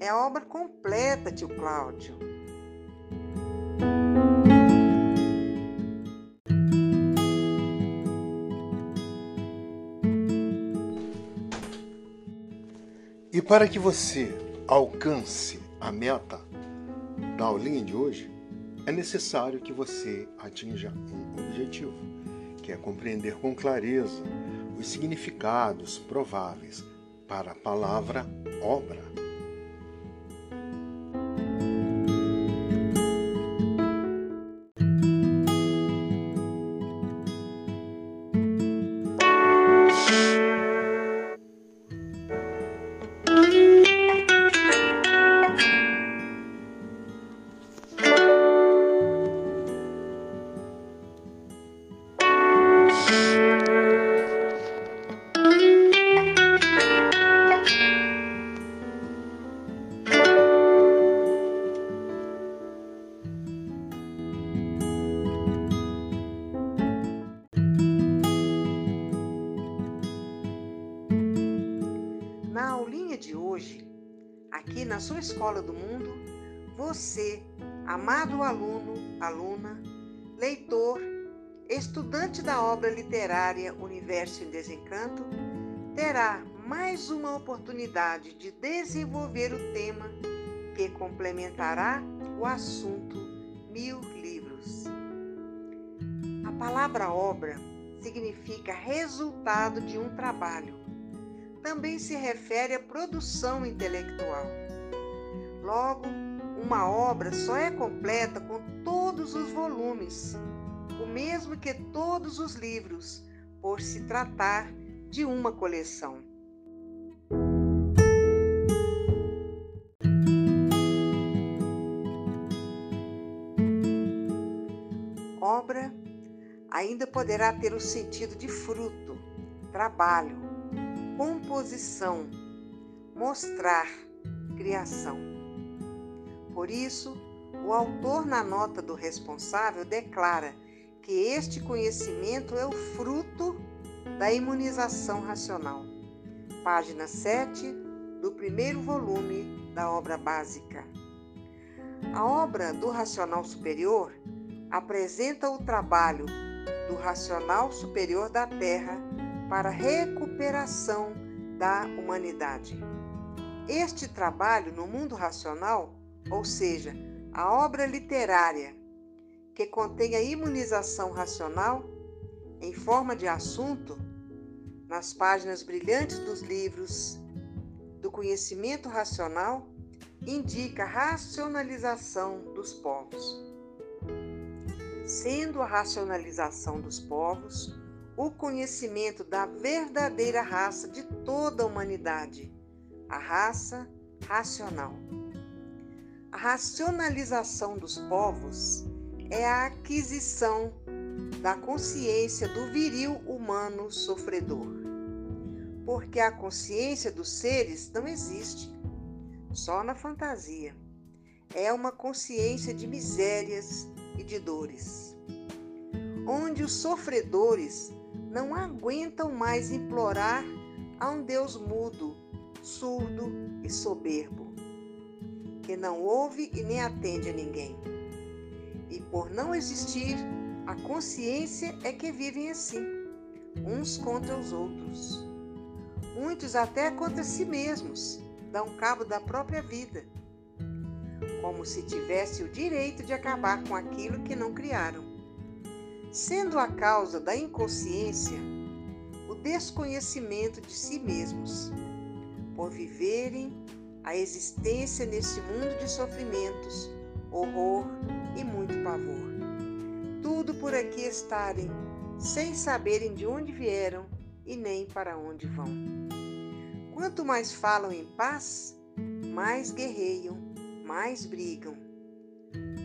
É obra completa, tio Cláudio. E para que você alcance a meta da aulinha de hoje, é necessário que você atinja um objetivo, que é compreender com clareza os significados prováveis para a palavra obra. Amado aluno, aluna, leitor, estudante da obra literária Universo em Desencanto, terá mais uma oportunidade de desenvolver o tema que complementará o assunto Mil Livros. A palavra obra significa resultado de um trabalho também se refere à produção intelectual. Logo, uma obra só é completa com todos os volumes, o mesmo que todos os livros, por se tratar de uma coleção. Obra ainda poderá ter o sentido de fruto, trabalho, composição, mostrar, criação. Por isso, o autor, na nota do responsável, declara que este conhecimento é o fruto da imunização racional. Página 7 do primeiro volume da obra básica. A obra do racional superior apresenta o trabalho do racional superior da Terra para a recuperação da humanidade. Este trabalho no mundo racional, ou seja, a obra literária que contém a imunização racional em forma de assunto, nas páginas brilhantes dos livros do conhecimento racional, indica a racionalização dos povos. Sendo a racionalização dos povos o conhecimento da verdadeira raça de toda a humanidade, a raça racional. A racionalização dos povos é a aquisição da consciência do viril humano sofredor. Porque a consciência dos seres não existe, só na fantasia. É uma consciência de misérias e de dores, onde os sofredores não aguentam mais implorar a um Deus mudo, surdo e soberbo, que não ouve e nem atende a ninguém. E por não existir, a consciência é que vivem assim, uns contra os outros. Muitos até contra si mesmos, dão cabo da própria vida, como se tivesse o direito de acabar com aquilo que não criaram sendo a causa da inconsciência o desconhecimento de si mesmos, por viverem a existência nesse mundo de sofrimentos, horror e muito pavor. Tudo por aqui estarem, sem saberem de onde vieram e nem para onde vão. Quanto mais falam em paz, mais guerreiam, mais brigam.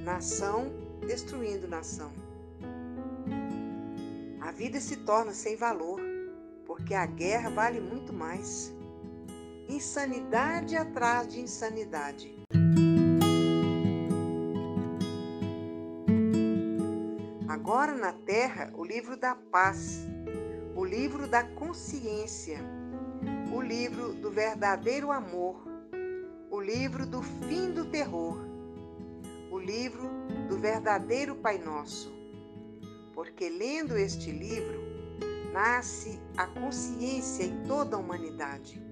Nação destruindo nação a vida se torna sem valor, porque a guerra vale muito mais. Insanidade atrás de insanidade. Agora na Terra, o livro da paz, o livro da consciência, o livro do verdadeiro amor, o livro do fim do terror, o livro do verdadeiro Pai Nosso, porque lendo este livro nasce a consciência em toda a humanidade,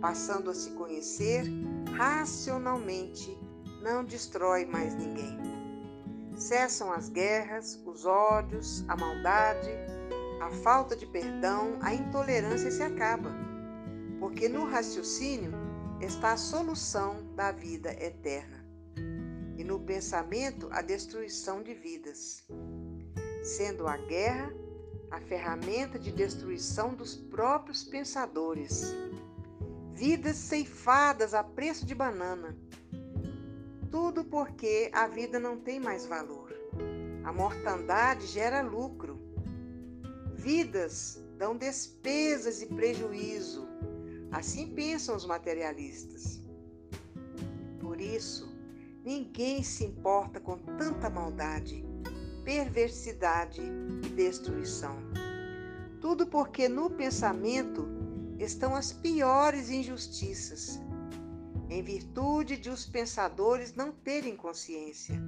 passando a se conhecer racionalmente, não destrói mais ninguém. Cessam as guerras, os ódios, a maldade, a falta de perdão, a intolerância se acaba, porque no raciocínio está a solução da vida eterna e no pensamento a destruição de vidas, sendo a guerra a ferramenta de destruição dos próprios pensadores. Vidas ceifadas a preço de banana. Tudo porque a vida não tem mais valor. A mortandade gera lucro. Vidas dão despesas e prejuízo. Assim pensam os materialistas. Por isso, ninguém se importa com tanta maldade, perversidade e destruição. Tudo porque no pensamento estão as piores injustiças, em virtude de os pensadores não terem consciência.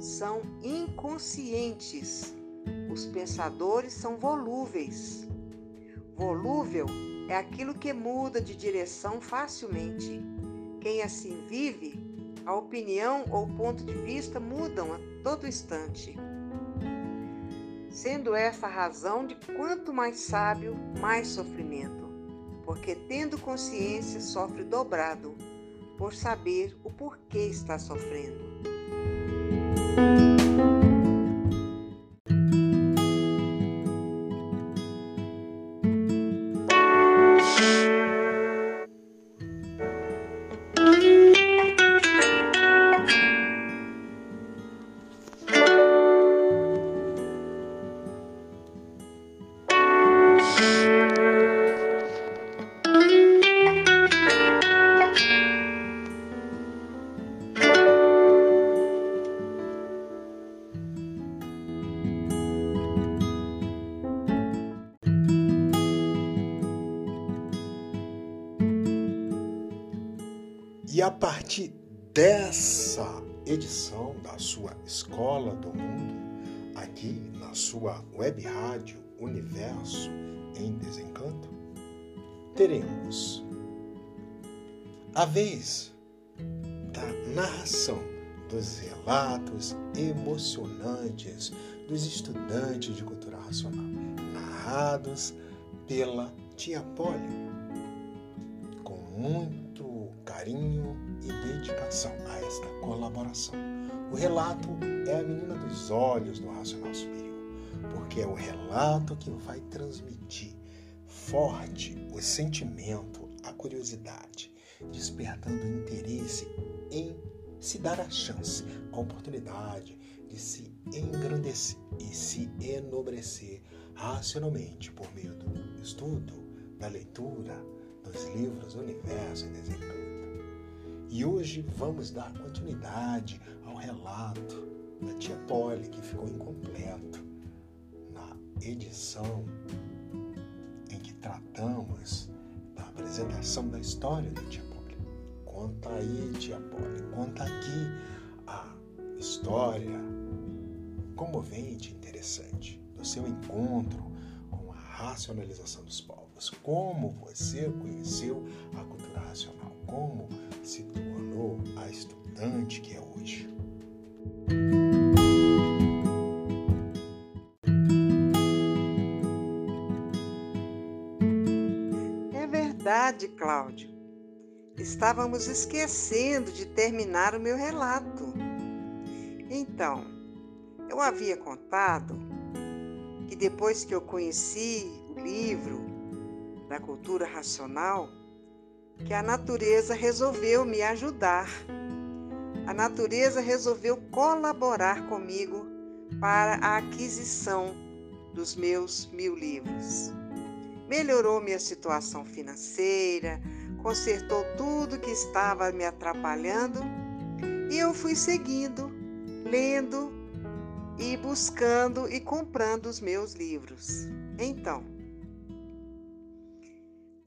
São inconscientes. Os pensadores são volúveis. Volúvel é aquilo que muda de direção facilmente. Quem assim vive, a opinião ou ponto de vista mudam a todo instante. Sendo essa a razão de quanto mais sábio, mais sofrimento, porque tendo consciência sofre dobrado, por saber o porquê está sofrendo. E a partir dessa edição da sua Escola do Mundo, aqui na sua web rádio Universo em Desencanto, teremos a vez da narração dos relatos emocionantes dos estudantes de cultura racional, narrados pela Tia Polly, com muito carinho e dedicação a esta colaboração. O relato é a menina dos olhos do racional superior, porque é o relato que vai transmitir forte o sentimento, a curiosidade, despertando interesse em se dar a chance, a oportunidade de se engrandecer e se enobrecer racionalmente por meio do estudo, da leitura dos livros Universo e Desencanto. E hoje vamos dar continuidade ao relato da tia Polly, que ficou incompleto na edição em que tratamos da apresentação da história da tia Polly. Conta aí, tia Polly, conta aqui a história comovente e interessante do seu encontro com a racionalização dos povos. Como você conheceu a cultura racional? Como se tornou a estudante que é hoje. É verdade, Cláudio. Estávamos esquecendo de terminar o meu relato. Então, eu havia contado que depois que eu conheci o livro da cultura racional, que a natureza resolveu me ajudar. A natureza resolveu colaborar comigo para a aquisição dos meus mil livros. Melhorou minha situação financeira, consertou tudo que estava me atrapalhando e eu fui seguindo, lendo e buscando e comprando os meus livros. Então,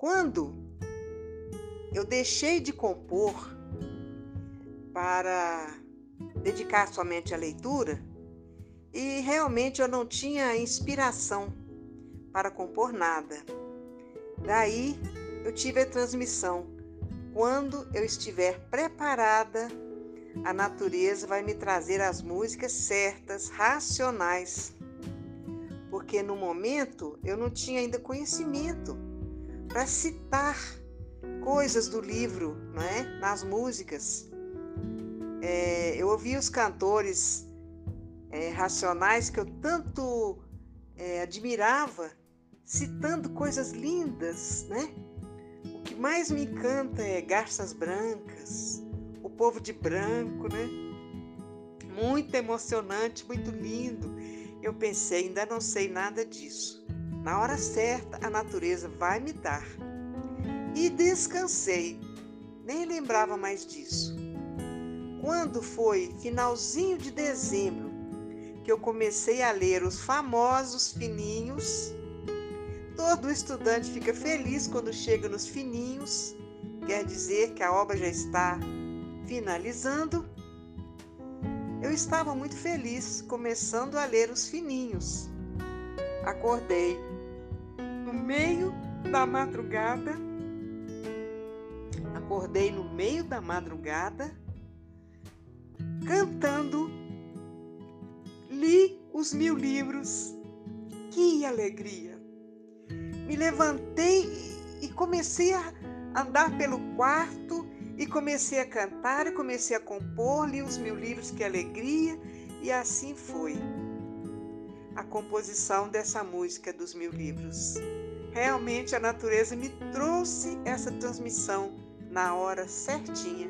quando eu deixei de compor para dedicar somente à leitura e realmente eu não tinha inspiração para compor nada. Daí eu tive a transmissão. Quando eu estiver preparada, a natureza vai me trazer as músicas certas, racionais. Porque no momento eu não tinha ainda conhecimento para citar coisas do livro, não é? Nas músicas. É, eu ouvi os cantores é, racionais que eu tanto é, admirava, citando coisas lindas, né? O que mais me encanta é Garças Brancas, o povo de branco, né? Muito emocionante, muito lindo. Eu pensei, ainda não sei nada disso. Na hora certa, a natureza vai me dar. E descansei, nem lembrava mais disso. Quando foi finalzinho de dezembro, que eu comecei a ler os famosos fininhos. Todo estudante fica feliz quando chega nos fininhos, quer dizer que a obra já está finalizando. Eu estava muito feliz começando a ler os fininhos. Acordei no meio da madrugada. Acordei no meio da madrugada cantando li os mil livros. Que alegria! Me levantei e comecei a andar pelo quarto e comecei a cantar e comecei a compor, li os mil livros, que alegria! E assim foi a composição dessa música dos mil livros. Realmente a natureza me trouxe essa transmissão na hora certinha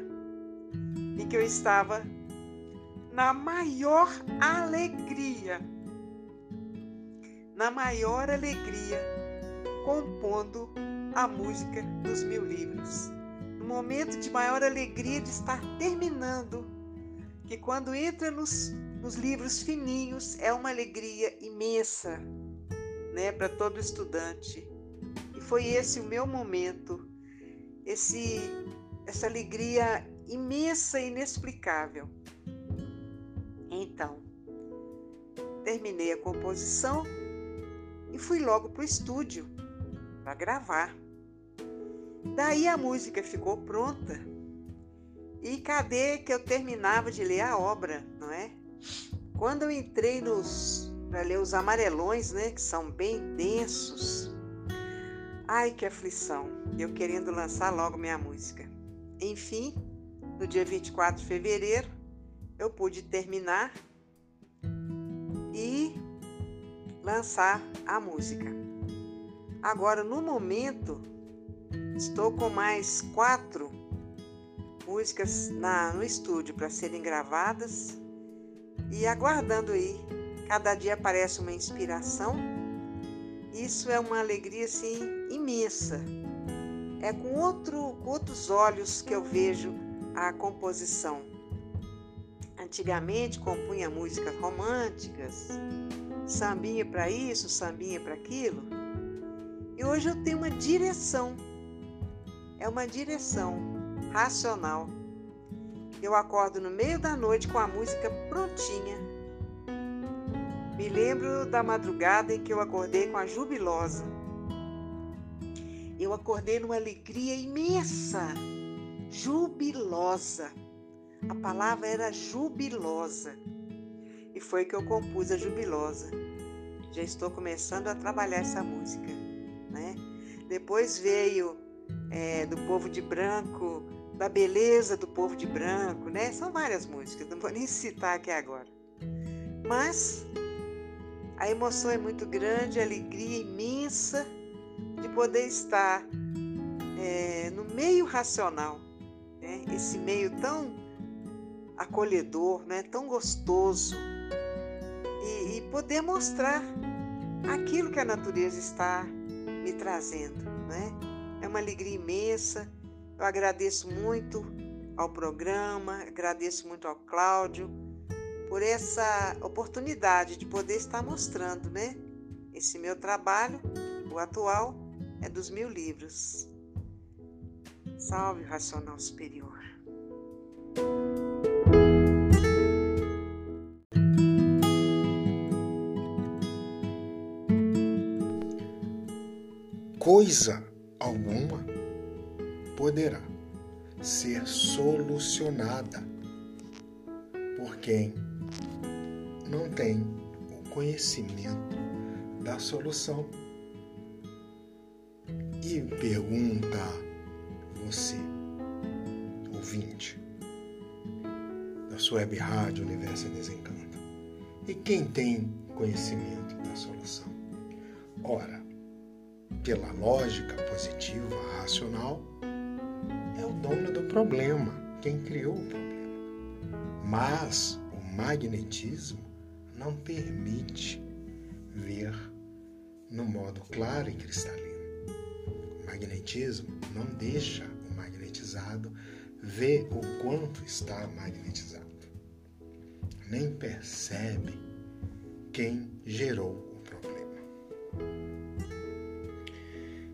em que eu estava na maior alegria, na maior alegria, compondo a música dos mil livros. No momento de maior alegria de estar terminando, que quando entra nos, nos livros fininhos é uma alegria imensa, né, para todo estudante. Foi esse o meu momento, esse essa alegria imensa e inexplicável. Então, terminei a composição e fui logo para o estúdio para gravar. Daí a música ficou pronta. E cadê que eu terminava de ler a obra, não é? Quando eu entrei nos para ler os amarelões, né, que são bem densos. Ai, que aflição. Eu querendo lançar logo minha música. Enfim, no dia 24 de fevereiro, eu pude terminar e lançar a música. Agora, no momento, estou com mais quatro músicas na, no estúdio para serem gravadas e aguardando aí. Cada dia aparece uma inspiração. Isso é uma alegria assim imensa. É com, outro, com outros olhos que eu vejo a composição. Antigamente compunha músicas românticas, sambinha para isso, sambinha para aquilo. E hoje eu tenho uma direção. É uma direção racional. Eu acordo no meio da noite com a música prontinha. Me lembro da madrugada em que eu acordei com a jubilosa. Eu acordei numa alegria imensa, jubilosa. A palavra era jubilosa. E foi que eu compus a jubilosa. Já estou começando a trabalhar essa música. Né? Depois veio é, do povo de branco, da beleza do povo de branco, né? São várias músicas, não vou nem citar aqui agora. Mas a emoção é muito grande, a alegria imensa de poder estar é, no meio racional, né? esse meio tão acolhedor, né? tão gostoso. E, e poder mostrar aquilo que a natureza está me trazendo. Né? É uma alegria imensa. Eu agradeço muito ao programa, agradeço muito ao Cláudio por essa oportunidade de poder estar mostrando, né? Esse meu trabalho, o atual, é dos mil livros. Salve o racional superior. Coisa alguma poderá ser solucionada por quem não tem o conhecimento da solução. E pergunta você, ouvinte, da sua web rádio Universo Desencanto, e quem tem conhecimento da solução? Ora, pela lógica positiva, racional, é o dono do problema, quem criou o problema. Mas o magnetismo não permite ver no modo claro e cristalino. Magnetismo não deixa o magnetizado ver o quanto está magnetizado. Nem percebe quem gerou o problema.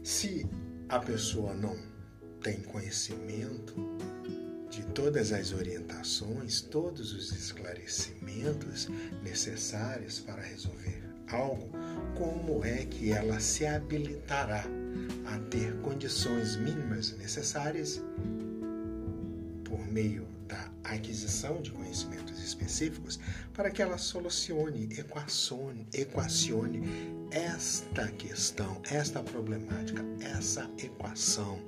Se a pessoa não tem conhecimento de todas as orientações, todos os esclarecimentos necessários para resolver algo, como é que ela se habilitará a ter condições mínimas necessárias por meio da aquisição de conhecimentos específicos para que ela solucione, equacione, equacione esta questão, esta problemática, essa equação,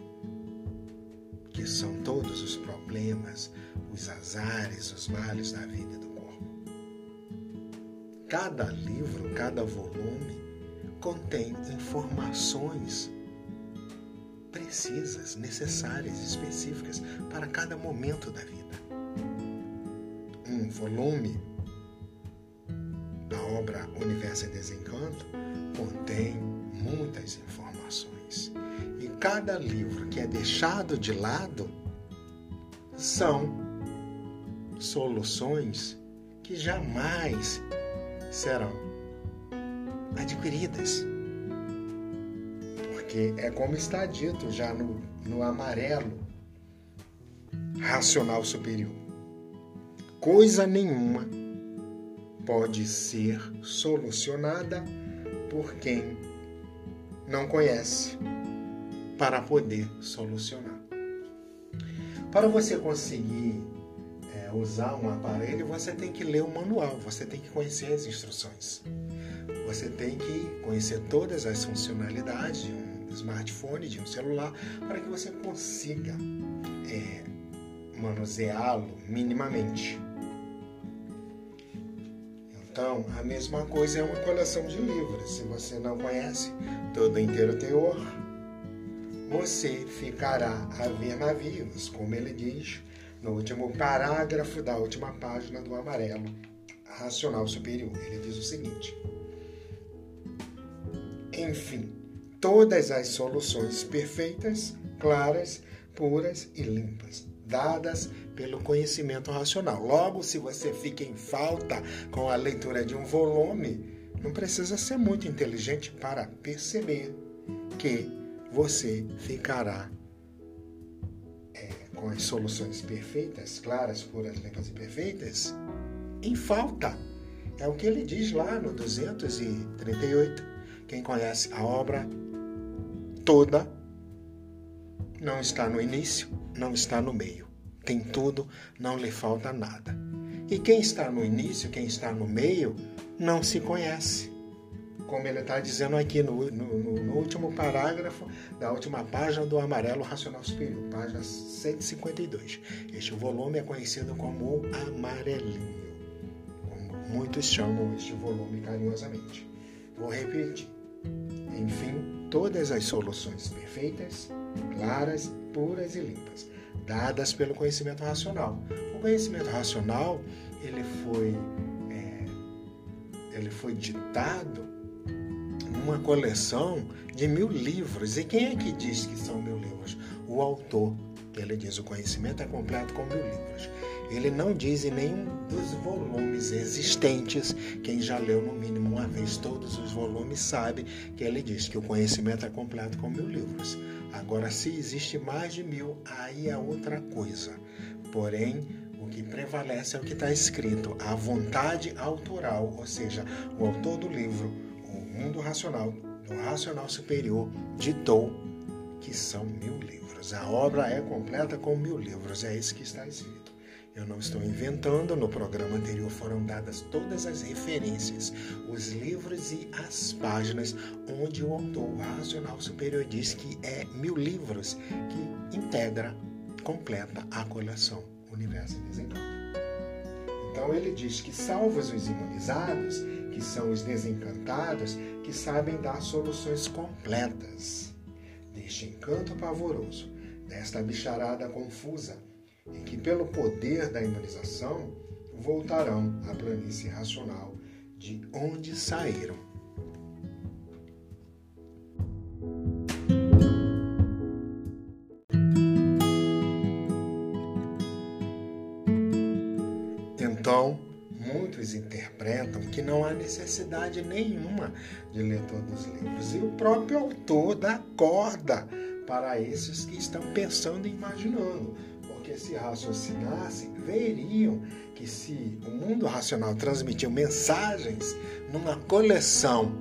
que são todos os problemas, os azares, os males da vida e do corpo. Cada livro, cada volume contém informações precisas, necessárias, específicas para cada momento da vida. Um volume da obra Universo e Desencanto contém muitas informações. E cada livro que é deixado de lado são soluções que jamais serão adquiridas porque é como está dito já no, no amarelo racional superior. Coisa nenhuma pode ser solucionada por quem não conhece para poder solucionar. Para você conseguir é, usar um aparelho, você tem que ler o manual, você tem que conhecer as instruções. Você tem que conhecer todas as funcionalidades de um smartphone, de um celular, para que você consiga é, manuseá-lo minimamente. Então, a mesma coisa é uma coleção de livros. Se você não conhece todo inteiro teor, você ficará a ver navios, como ele diz no último parágrafo da última página do amarelo racional superior. Ele diz o seguinte: Enfim, todas as soluções perfeitas, claras, puras e limpas, dadas pelo conhecimento racional. Logo, se você fica em falta com a leitura de um volume, não precisa ser muito inteligente para perceber que você ficará é, com as soluções perfeitas, claras, puras, limpas e perfeitas em falta. É o que ele diz lá no 238. Quem conhece a obra toda não está no início, não está no meio. Tem tudo, não lhe falta nada. E quem está no início, quem está no meio, não se conhece. Como ele está dizendo aqui no, no, no, último parágrafo da última página do Amarelo Racional Superior, página 152. Este volume é conhecido como Amarelinho, como muitos chamam este volume carinhosamente. Vou repetir. Enfim, todas as soluções perfeitas, claras, puras e limpas, dadas pelo conhecimento racional. O conhecimento racional ele foi é, ele foi ditado numa coleção de mil livros. E quem é que diz que são mil livros? O autor. Ele diz o conhecimento é completo com mil livros. Ele não diz em nenhum dos volumes existentes, quem já leu no mínimo uma vez todos os volumes sabe que ele diz que o conhecimento é completo com mil livros. Agora, se existe mais de mil, aí é outra coisa. Porém, o que prevalece é o que está escrito, a vontade autoral, ou seja, o autor do livro, o mundo racional do Racional Superior ditou que são mil livros. A obra é completa com mil livros, é isso que está escrito. Eu não estou inventando, no programa anterior foram dadas todas as referências, os livros e as páginas onde o autor racional superior diz que é mil livros que integra, completa a coleção Universo Desencanto. Então ele diz que salvos os imunizados, que são os desencantados, que sabem dar soluções completas deste encanto pavoroso, desta bicharada confusa, e que, pelo poder da imunização, voltarão à planície racional de onde saíram. Então, muitos interpretam que não há necessidade nenhuma de ler todos os livros. E o próprio autor dá corda para esses que estão pensando e imaginando porque se raciocinassem, veriam que se o mundo racional transmitiu mensagens numa coleção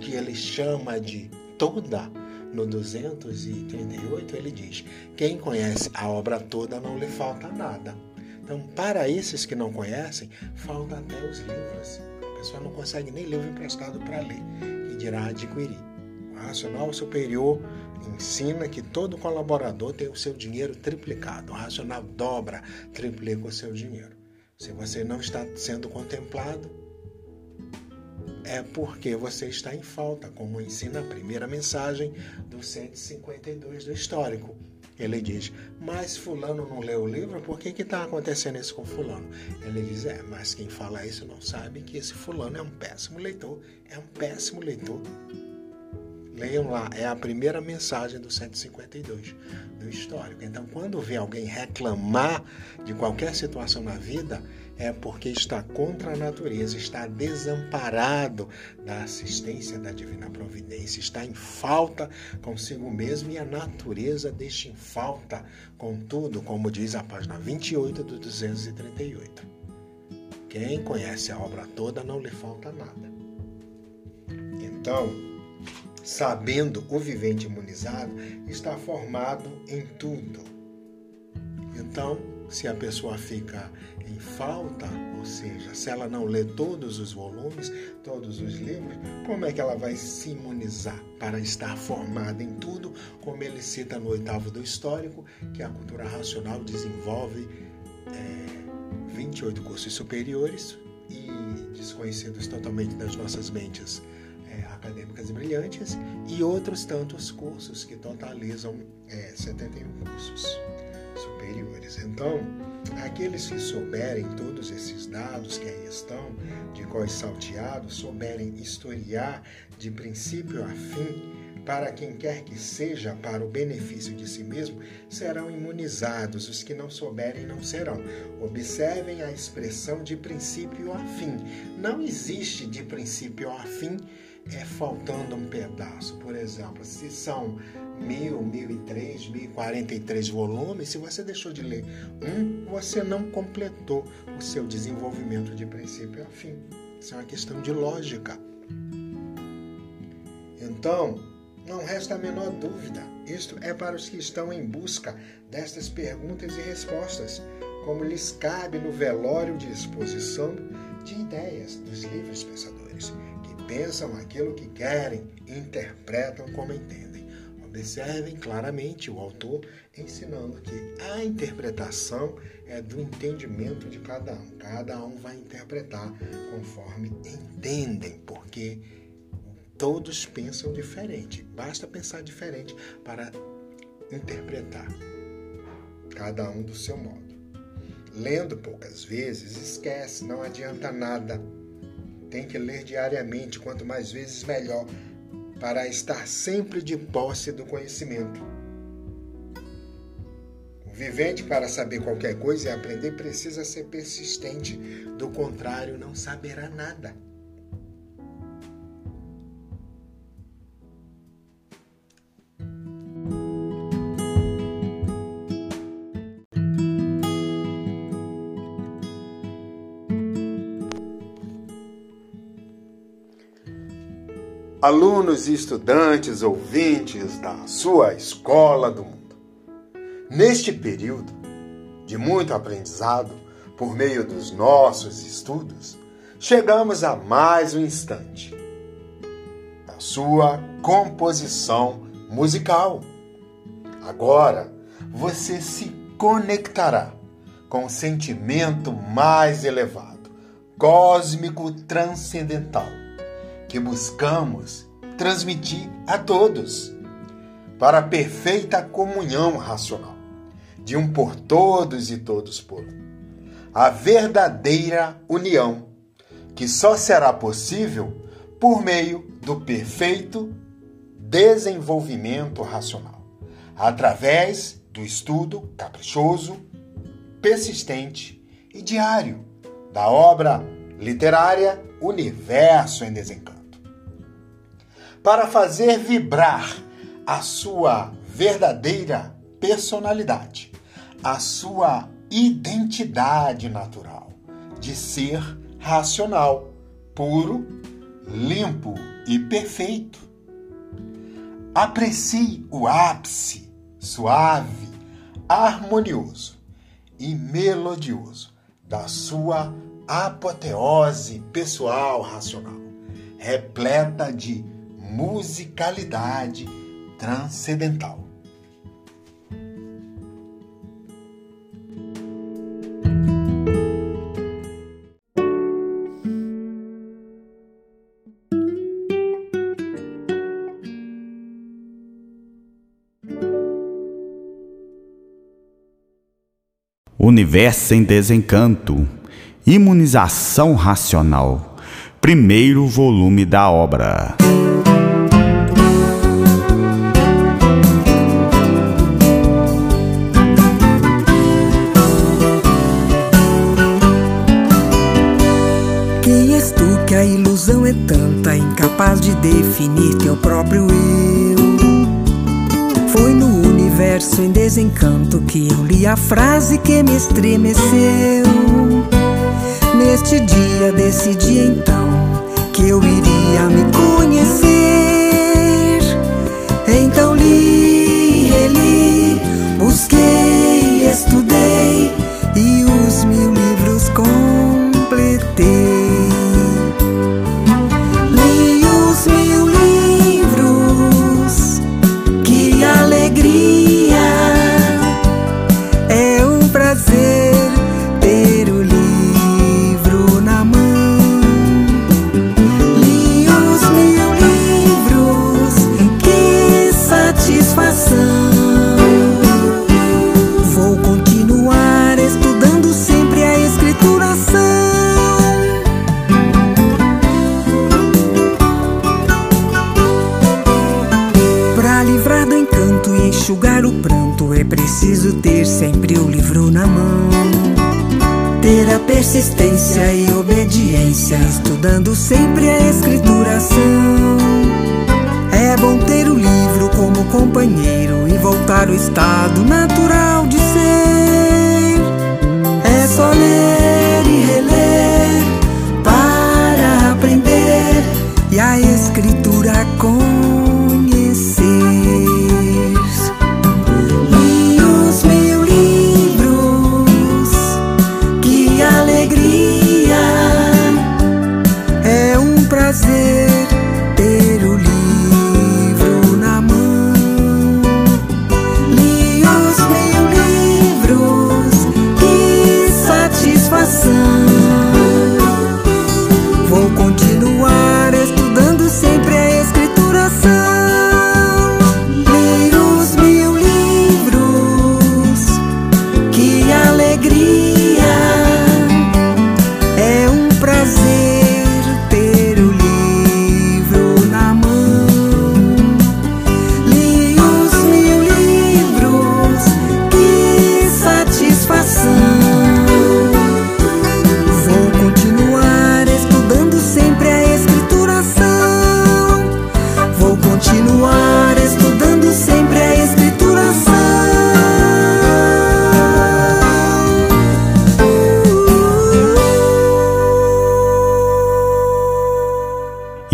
que ele chama de toda, no 238 ele diz: quem conhece a obra toda não lhe falta nada. Então, para esses que não conhecem, falta até os livros. A pessoa não consegue nem livro emprestado para ler, que dirá adquirir. O racional superior ensina que todo colaborador tem o seu dinheiro triplicado. O racional dobra, triplica o seu dinheiro. Se você não está sendo contemplado, é porque você está em falta, como ensina a primeira mensagem do 152 do histórico. Ele diz, mas fulano não leu o livro, por que está acontecendo isso com fulano? Ele diz, é, mas quem fala isso não sabe que esse fulano é um péssimo leitor, é um péssimo leitor. Leiam lá, é a primeira mensagem do 152 do histórico. Então, quando vê alguém reclamar de qualquer situação na vida, é porque está contra a natureza, está desamparado da assistência da divina providência, está em falta consigo mesmo e a natureza deixa em falta com tudo, como diz a página 28 do 238. Quem conhece a obra toda não lhe falta nada. Então, sabendo o vivente imunizado, está formado em tudo. Então, se a pessoa fica em falta, ou seja, se ela não lê todos os volumes, todos os livros, como é que ela vai se imunizar para estar formada em tudo, como ele cita no oitavo do histórico, que a cultura racional desenvolve é, 28 cursos superiores e desconhecidos totalmente das nossas mentes acadêmicas e brilhantes e outros tantos cursos que totalizam é, 71 cursos superiores. Então, aqueles que souberem todos esses dados que aí estão, de cós salteados, souberem historiar de princípio a fim, para quem quer que seja, para o benefício de si mesmo, serão imunizados. Os que não souberem não serão. Observem a expressão de princípio a fim. Não existe de princípio a fim é faltando um pedaço. Por exemplo, se são mil, mil e três, mil e quarenta e três volumes, se você deixou de ler um, você não completou o seu desenvolvimento de princípio a fim. Isso é uma questão de lógica. Então, não resta a menor dúvida. Isto é para os que estão em busca destas perguntas e respostas, como lhes cabe no velório de exposição de ideias dos livres pensadores pensam aquilo que querem, interpretam como entendem. Observem claramente o autor ensinando que a interpretação é do entendimento de cada um. Cada um vai interpretar conforme entendem, porque todos pensam diferente. Basta pensar diferente para interpretar, cada um do seu modo. Lendo poucas vezes, esquece, não adianta nada tem que ler diariamente, quanto mais vezes melhor, para estar sempre de posse do conhecimento. O vivente, para saber qualquer coisa e aprender, precisa ser persistente, do contrário, não saberá nada. Alunos e estudantes ouvintes da sua escola do mundo. Neste período de muito aprendizado, por meio dos nossos estudos, chegamos a mais um instante da sua composição musical. Agora você se conectará com o sentimento mais elevado, cósmico transcendental, que buscamos transmitir a todos para a perfeita comunhão racional de um por todos e todos por um. A verdadeira união, que só será possível por meio do perfeito desenvolvimento racional, através do estudo caprichoso, persistente e diário da obra literária Universo em Desencanto. Para fazer vibrar a sua verdadeira personalidade, a sua identidade natural de ser racional, puro, limpo e perfeito. Aprecie o ápice suave, harmonioso e melodioso da sua apoteose pessoal racional, repleta de musicalidade transcendental. Universo em Desencanto Imunização Racional Primeiro volume da obra. A ilusão é tanta, incapaz de definir teu próprio eu? Foi no universo em desencanto que eu li a frase que me estremeceu. Neste dia decidi então que eu iria me conhecer. Preciso ter sempre o livro na mão. Ter a persistência e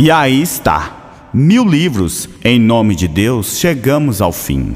E aí está, mil livros. Em nome de Deus, chegamos ao fim.